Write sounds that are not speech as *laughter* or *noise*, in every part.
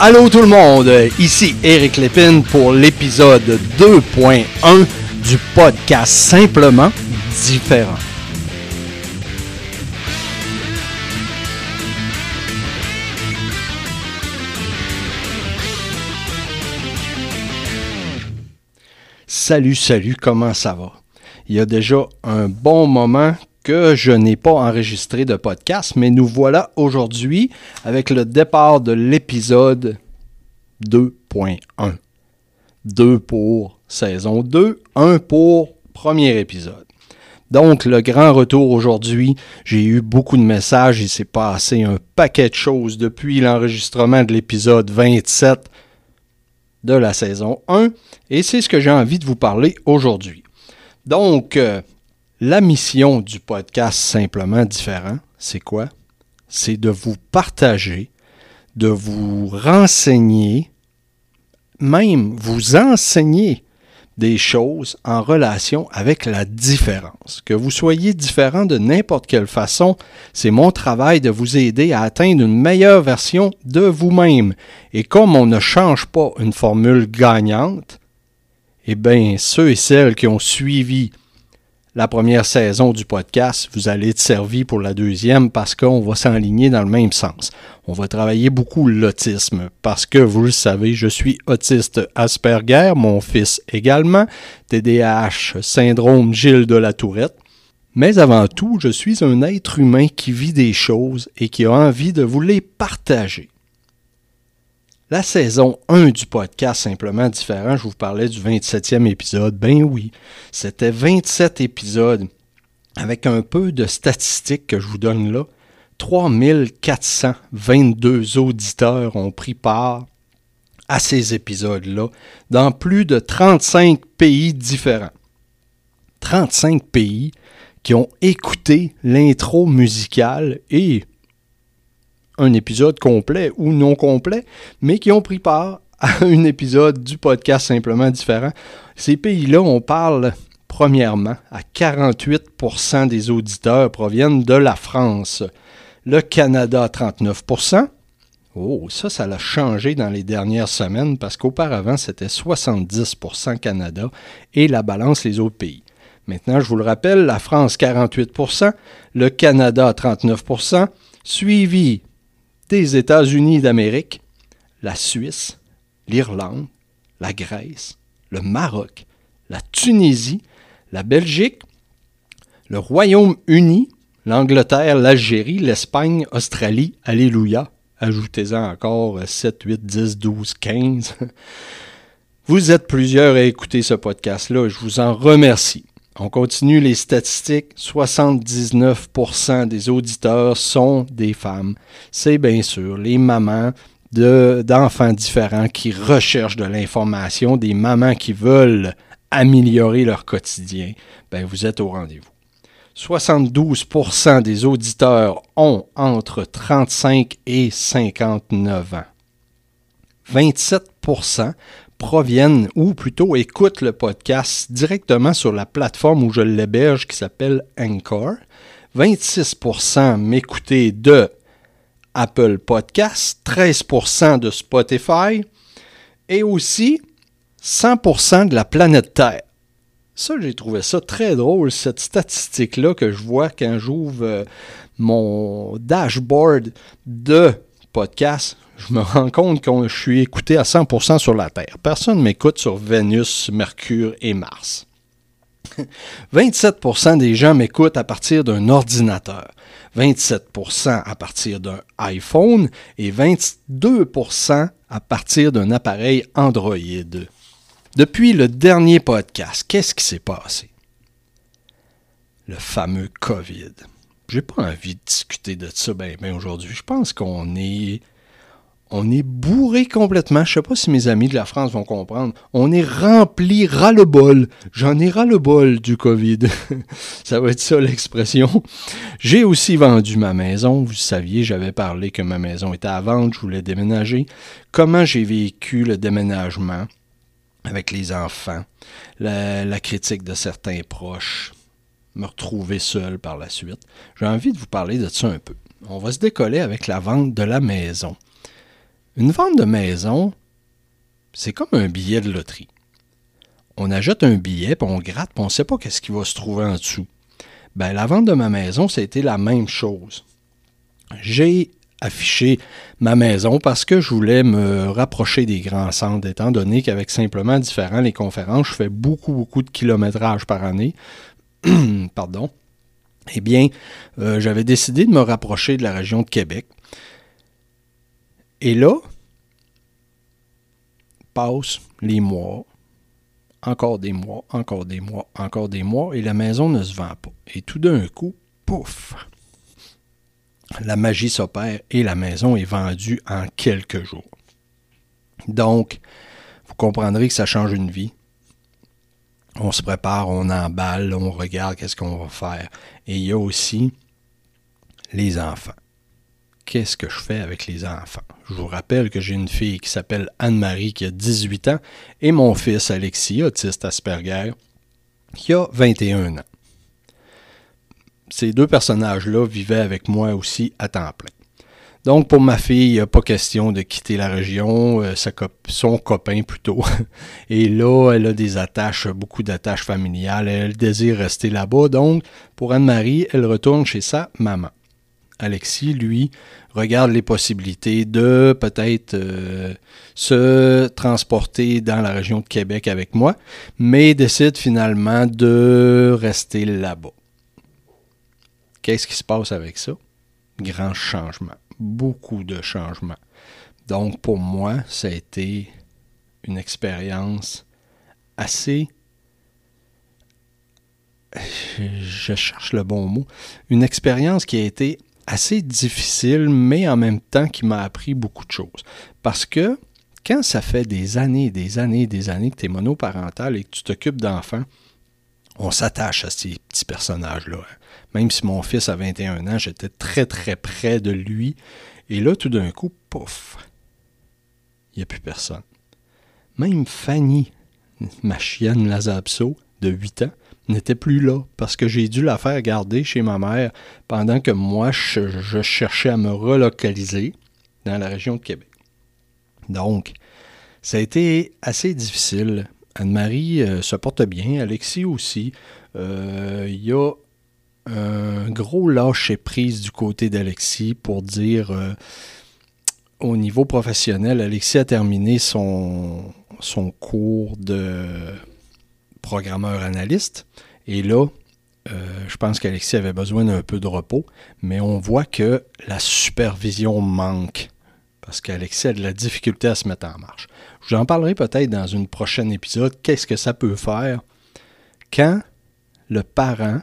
Allô tout le monde, ici Eric Lépine pour l'épisode 2.1 du podcast Simplement différent. Salut, salut, comment ça va? Il y a déjà un bon moment que je n'ai pas enregistré de podcast, mais nous voilà aujourd'hui avec le départ de l'épisode 2.1. 2 pour saison 2, 1 pour premier épisode. Donc, le grand retour aujourd'hui, j'ai eu beaucoup de messages, il s'est passé un paquet de choses depuis l'enregistrement de l'épisode 27 de la saison 1, et c'est ce que j'ai envie de vous parler aujourd'hui. Donc, euh, la mission du podcast Simplement Différent, c'est quoi? C'est de vous partager, de vous renseigner, même vous enseigner des choses en relation avec la différence. Que vous soyez différent de n'importe quelle façon, c'est mon travail de vous aider à atteindre une meilleure version de vous-même. Et comme on ne change pas une formule gagnante, eh bien, ceux et celles qui ont suivi la première saison du podcast, vous allez être servi pour la deuxième parce qu'on va s'enligner dans le même sens. On va travailler beaucoup l'autisme parce que vous le savez, je suis autiste Asperger, mon fils également, TDAH, syndrome Gilles de la Tourette. Mais avant tout, je suis un être humain qui vit des choses et qui a envie de vous les partager. La saison 1 du podcast Simplement Différent, je vous parlais du 27e épisode. Ben oui, c'était 27 épisodes avec un peu de statistiques que je vous donne là. 3422 auditeurs ont pris part à ces épisodes-là dans plus de 35 pays différents. 35 pays qui ont écouté l'intro musicale et un épisode complet ou non complet, mais qui ont pris part à *laughs* un épisode du podcast simplement différent. Ces pays-là, on parle premièrement à 48% des auditeurs proviennent de la France. Le Canada, 39%. Oh, ça, ça l'a changé dans les dernières semaines parce qu'auparavant, c'était 70% Canada et la balance les autres pays. Maintenant, je vous le rappelle, la France 48%, le Canada 39%, suivi des États-Unis d'Amérique, la Suisse, l'Irlande, la Grèce, le Maroc, la Tunisie, la Belgique, le Royaume-Uni, l'Angleterre, l'Algérie, l'Espagne, Australie, Alléluia. Ajoutez-en encore 7, 8, 10, 12, 15. Vous êtes plusieurs à écouter ce podcast-là. Je vous en remercie. On continue les statistiques. 79% des auditeurs sont des femmes. C'est bien sûr les mamans d'enfants différents qui recherchent de l'information, des mamans qui veulent améliorer leur quotidien. Ben, vous êtes au rendez-vous. 72% des auditeurs ont entre 35 et 59 ans. 27% proviennent ou plutôt écoutent le podcast directement sur la plateforme où je l'héberge qui s'appelle Anchor. 26% m'écoutaient de Apple Podcast, 13% de Spotify et aussi 100% de la planète Terre. Ça, j'ai trouvé ça très drôle, cette statistique-là que je vois quand j'ouvre euh, mon dashboard de podcast je me rends compte que je suis écouté à 100% sur la Terre. Personne ne m'écoute sur Vénus, Mercure et Mars. *laughs* 27% des gens m'écoutent à partir d'un ordinateur, 27% à partir d'un iPhone et 22% à partir d'un appareil Android. Depuis le dernier podcast, qu'est-ce qui s'est passé? Le fameux COVID. J'ai pas envie de discuter de ça ben, ben aujourd'hui. Je pense qu'on est on est bourré complètement. Je sais pas si mes amis de la France vont comprendre. On est rempli ras-le-bol. J'en ai ras-le-bol du COVID. *laughs* ça va être ça l'expression. J'ai aussi vendu ma maison. Vous saviez, j'avais parlé que ma maison était à vendre. Je voulais déménager. Comment j'ai vécu le déménagement avec les enfants? La, la critique de certains proches. Me retrouver seul par la suite. J'ai envie de vous parler de ça un peu. On va se décoller avec la vente de la maison Une vente de maison, c'est comme un billet de loterie. On achète un billet, puis on gratte, puis on ne sait pas qu'est-ce qui va se trouver en dessous. Ben, la vente de ma maison, été la même chose. J'ai affiché ma maison parce que je voulais me rapprocher des grands centres, étant donné qu'avec simplement différents les conférences, je fais beaucoup, beaucoup de kilométrage par année. *clears throat* Pardon. Eh bien, euh, j'avais décidé de me rapprocher de la région de Québec. Et là, passent les mois, encore des mois, encore des mois, encore des mois, et la maison ne se vend pas. Et tout d'un coup, pouf, la magie s'opère et la maison est vendue en quelques jours. Donc, vous comprendrez que ça change une vie. On se prépare, on emballe, on regarde qu'est-ce qu'on va faire. Et il y a aussi les enfants. Qu'est-ce que je fais avec les enfants? Je vous rappelle que j'ai une fille qui s'appelle Anne-Marie qui a 18 ans et mon fils Alexis, autiste Asperger, qui a 21 ans ces deux personnages-là vivaient avec moi aussi à temps plein. Donc, pour ma fille, il n'y a pas question de quitter la région, euh, son copain plutôt. *laughs* Et là, elle a des attaches, beaucoup d'attaches familiales. Elle désire rester là-bas. Donc, pour Anne-Marie, elle retourne chez sa maman. Alexis, lui, regarde les possibilités de peut-être euh, se transporter dans la région de Québec avec moi, mais décide finalement de rester là-bas. Qu'est-ce qui se passe avec ça? Grand changement. Beaucoup de changements. Donc, pour moi, ça a été une expérience assez. Je cherche le bon mot. Une expérience qui a été assez difficile, mais en même temps qui m'a appris beaucoup de choses. Parce que quand ça fait des années, des années, des années que tu es monoparental et que tu t'occupes d'enfants, on s'attache à ces petits personnages-là. Même si mon fils a 21 ans, j'étais très très près de lui. Et là, tout d'un coup, pouf, il n'y a plus personne. Même Fanny, ma chienne Lazapso, de 8 ans, n'était plus là parce que j'ai dû la faire garder chez ma mère pendant que moi, je, cherchais à me relocaliser dans la région de Québec. Donc, ça a été assez difficile Anne-Marie euh, se porte bien, Alexis aussi. Euh, il y a un gros lâcher-prise du côté d'Alexis pour dire euh, au niveau professionnel, Alexis a terminé son cours de programmeur analyste. Et là, je pense qu'Alexis avait besoin d'un peu de repos, mais on voit que la supervision manque parce qu'Alexis a de la difficulté à se mettre en marche. J'en parlerai peut-être dans un prochain épisode, qu'est-ce que ça peut faire quand le parent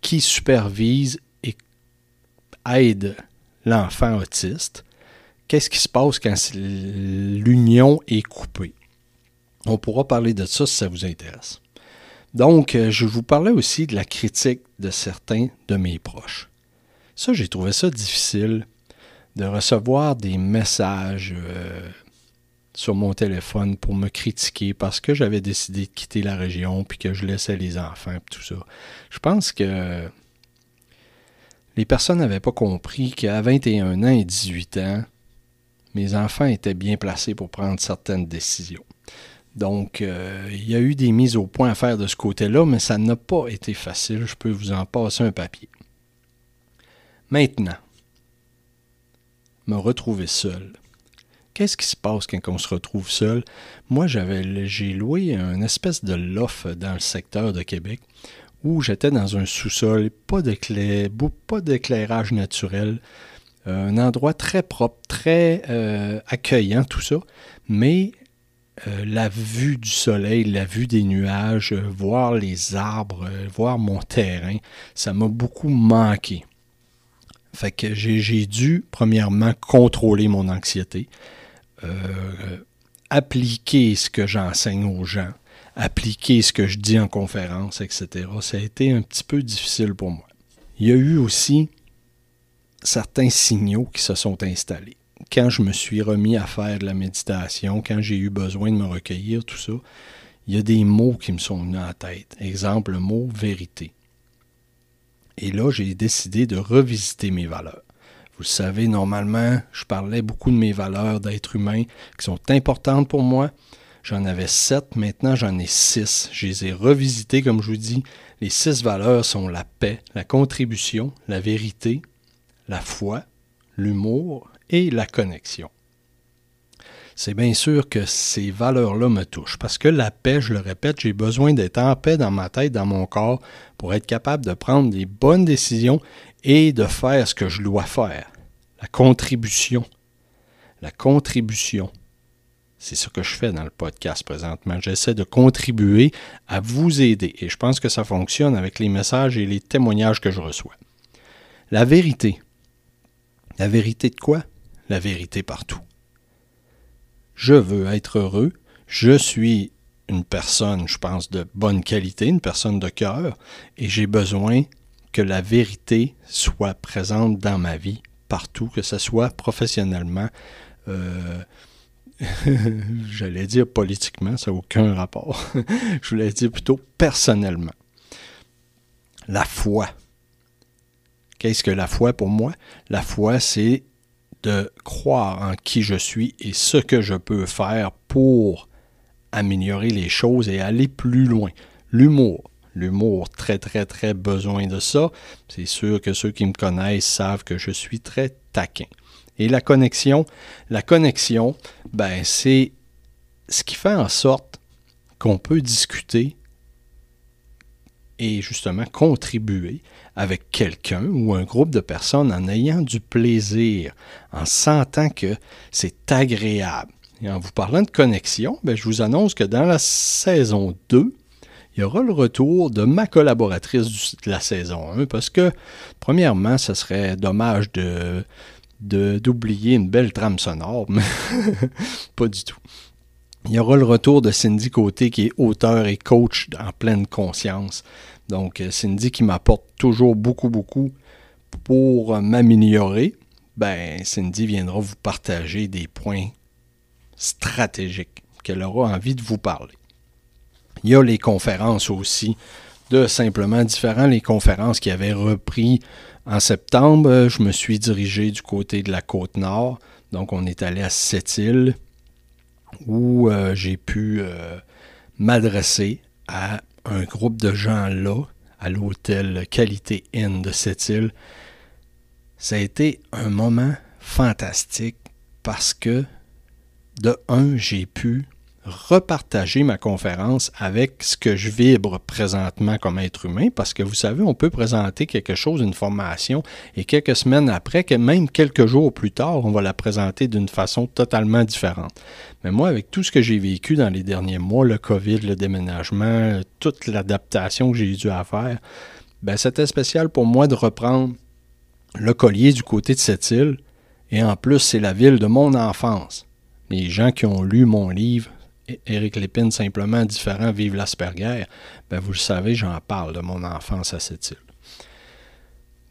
qui supervise et aide l'enfant autiste, qu'est-ce qui se passe quand l'union est coupée? On pourra parler de ça si ça vous intéresse. Donc, euh, je vous parlais aussi de la critique de certains de mes proches. Ça, j'ai trouvé ça difficile de recevoir des messages euh, sur mon téléphone pour me critiquer parce que j'avais décidé de quitter la région puis que je laissais les enfants et tout ça. Je pense que les personnes n'avaient pas compris qu'à 21 ans et 18 ans, mes enfants étaient bien placés pour prendre certaines décisions. Donc, euh, il y a eu des mises au point à faire de ce côté-là, mais ça n'a pas été facile. Je peux vous en passer un papier. Maintenant, me retrouver seul. Qu'est-ce qui se passe quand on se retrouve seul? Moi, j'avais, j'ai loué un espèce de loft dans le secteur de Québec où j'étais dans un sous-sol, pas, pas d'éclairage naturel, un endroit très propre, très euh, accueillant, tout ça, mais euh, la vue du soleil, la vue des nuages, voir les arbres, voir mon terrain, ça m'a beaucoup manqué. Fait que j'ai dû, premièrement, contrôler mon anxiété, euh, appliquer ce que j'enseigne aux gens, appliquer ce que je dis en conférence, etc. Ça a été un petit peu difficile pour moi. Il y a eu aussi certains signaux qui se sont installés. Quand je me suis remis à faire de la méditation, quand j'ai eu besoin de me recueillir, tout ça, il y a des mots qui me sont venus en tête. Exemple, le mot vérité. Et là, j'ai décidé de revisiter mes valeurs. Vous savez, normalement, je parlais beaucoup de mes valeurs d'être humain qui sont importantes pour moi. J'en avais sept, maintenant j'en ai six. Je les ai revisitées, comme je vous dis. Les six valeurs sont la paix, la contribution, la vérité, la foi, l'humour et la connexion. C'est bien sûr que ces valeurs-là me touchent parce que la paix, je le répète, j'ai besoin d'être en paix dans ma tête, dans mon corps, pour être capable de prendre les bonnes décisions et de faire ce que je dois faire. La contribution. La contribution. C'est ce que je fais dans le podcast présentement. J'essaie de contribuer à vous aider et je pense que ça fonctionne avec les messages et les témoignages que je reçois. La vérité. La vérité de quoi? La vérité partout. Je veux être heureux. Je suis une personne, je pense, de bonne qualité, une personne de cœur, et j'ai besoin que la vérité soit présente dans ma vie, partout, que ce soit professionnellement, euh, *laughs* j'allais dire politiquement, ça n'a aucun rapport. *laughs* je voulais dire plutôt personnellement. La foi. Qu'est-ce que la foi pour moi? La foi, c'est de croire en qui je suis et ce que je peux faire pour améliorer les choses et aller plus loin. L'humour. L'humour, très, très, très besoin de ça. C'est sûr que ceux qui me connaissent savent que je suis très taquin. Et la connexion, la connexion, ben, c'est ce qui fait en sorte qu'on peut discuter et justement contribuer avec quelqu'un ou un groupe de personnes en ayant du plaisir, en sentant que c'est agréable. Et en vous parlant de connexion, ben, je vous annonce que dans la saison 2, il y aura le retour de ma collaboratrice de la saison 1 parce que, premièrement, ce serait dommage de d'oublier une belle trame sonore, mais *laughs* pas du tout. Il y aura le retour de Cindy Côté, qui est auteur et coach en pleine conscience. Donc, euh, Cindy qui m'apporte toujours beaucoup, beaucoup pour m'améliorer. Ben, Cindy viendra vous partager des points stratégiques qu'elle aura envie de vous parler. Il y a les conférences aussi, de simplement différents. Les conférences qui avaient repris en septembre, je me suis dirigé du côté de la côte nord. Donc, on est allé à Sept-Îles où euh, j'ai pu euh, m'adresser à un groupe de gens là, à l'hôtel Qualité Inn de Sept-Îles. Ça a été un moment fantastique parce que, de un, j'ai pu repartager ma conférence avec ce que je vibre présentement comme être humain, parce que vous savez, on peut présenter quelque chose, une formation, et quelques semaines après, que même quelques jours plus tard, on va la présenter d'une façon totalement différente. Mais moi, avec tout ce que j'ai vécu dans les derniers mois, le COVID, le déménagement, toute l'adaptation que j'ai dû faire, ben, c'était spécial pour moi de reprendre le collier du côté de cette île, et en plus, c'est la ville de mon enfance. Les gens qui ont lu mon livre Éric Lépine, simplement différent, vive l'Asperger, ben vous le savez, j'en parle de mon enfance à cette île.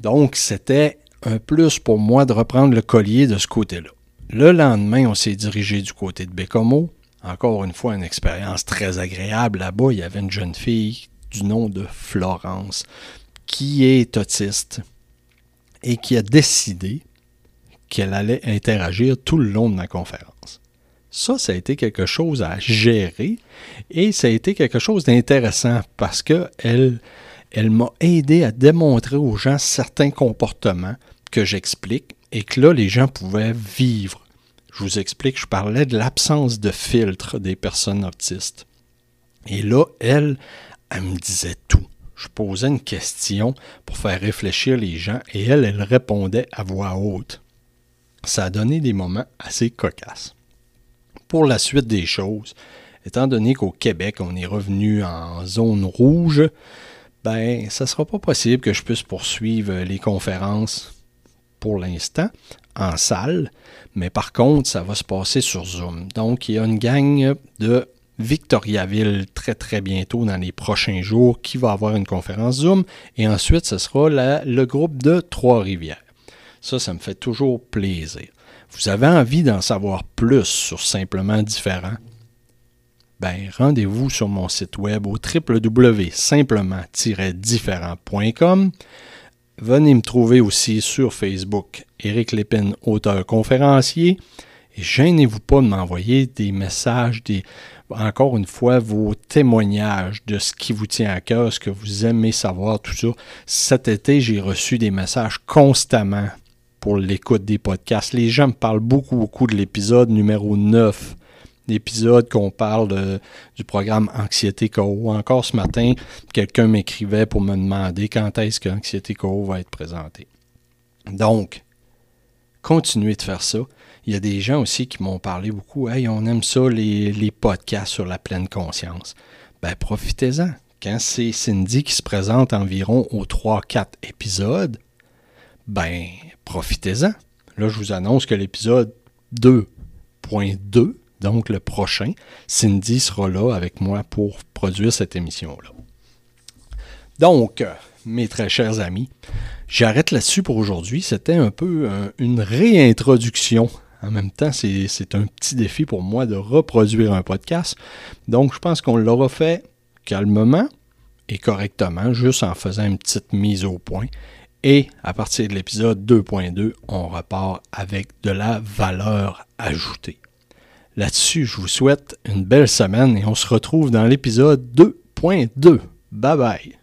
Donc, c'était un plus pour moi de reprendre le collier de ce côté-là. Le lendemain, on s'est dirigé du côté de Bécomo. Encore une fois, une expérience très agréable là-bas. Il y avait une jeune fille du nom de Florence qui est autiste et qui a décidé qu'elle allait interagir tout le long de ma conférence. Ça, ça a été quelque chose à gérer et ça a été quelque chose d'intéressant parce qu'elle elle, m'a aidé à démontrer aux gens certains comportements que j'explique et que là, les gens pouvaient vivre. Je vous explique, je parlais de l'absence de filtre des personnes autistes. Et là, elle, elle me disait tout. Je posais une question pour faire réfléchir les gens et elle, elle répondait à voix haute. Ça a donné des moments assez cocasses pour la suite des choses, étant donné qu'au Québec, on est revenu en zone rouge, ben, ça ne sera pas possible que je puisse poursuivre les conférences pour l'instant en salle, mais par contre, ça va se passer sur Zoom. Donc, il y a une gang de Victoriaville très très bientôt dans les prochains jours qui va avoir une conférence Zoom et ensuite ce sera le groupe de Trois-Rivières. Ça, ça me fait toujours plaisir. Vous avez envie d'en savoir plus sur Simplement Différent? Ben, rendez-vous sur mon site web au www.simplement-différent.com. venez me trouver aussi sur Facebook, Éric Lépine, auteur conférencier. Et gênez-vous pas de m'envoyer des messages, encore une fois, vos témoignages de ce qui vous tient à cœur, ce que vous aimez savoir, tout ça. Cet été, j'ai reçu des messages constamment pour l'écoute des podcasts. Les gens me parlent beaucoup, beaucoup de l'épisode numéro 9 l'épisode qu'on parle du programme Anxiété Co. Encore ce matin, quelqu'un m'écrivait pour me demander quand est-ce que Anxiété Co va être présenté. Donc, continuez de faire ça. Il y a des gens aussi qui m'ont parlé beaucoup. Hey, on aime ça, les, les podcasts sur la pleine conscience. Ben, profitez-en. Quand c'est Cindy qui se présente environ aux 3-4 épisodes, ben, profitez-en. Là, je vous annonce que l'épisode 2.2, donc le prochain, Cindy sera là avec moi pour produire cette émission-là. Donc, mes très chers amis, j'arrête là-dessus pour aujourd'hui. C'était un peu une réintroduction en même temps, c'est un petit défi pour moi de reproduire un podcast. Donc, je pense qu'on l'aura fait calmement et correctement, juste en faisant une petite mise au point. Et à partir de l'épisode 2.2, on repart avec de la valeur ajoutée. Là-dessus, je vous souhaite une belle semaine et on se retrouve dans l'épisode 2.2. Bye bye.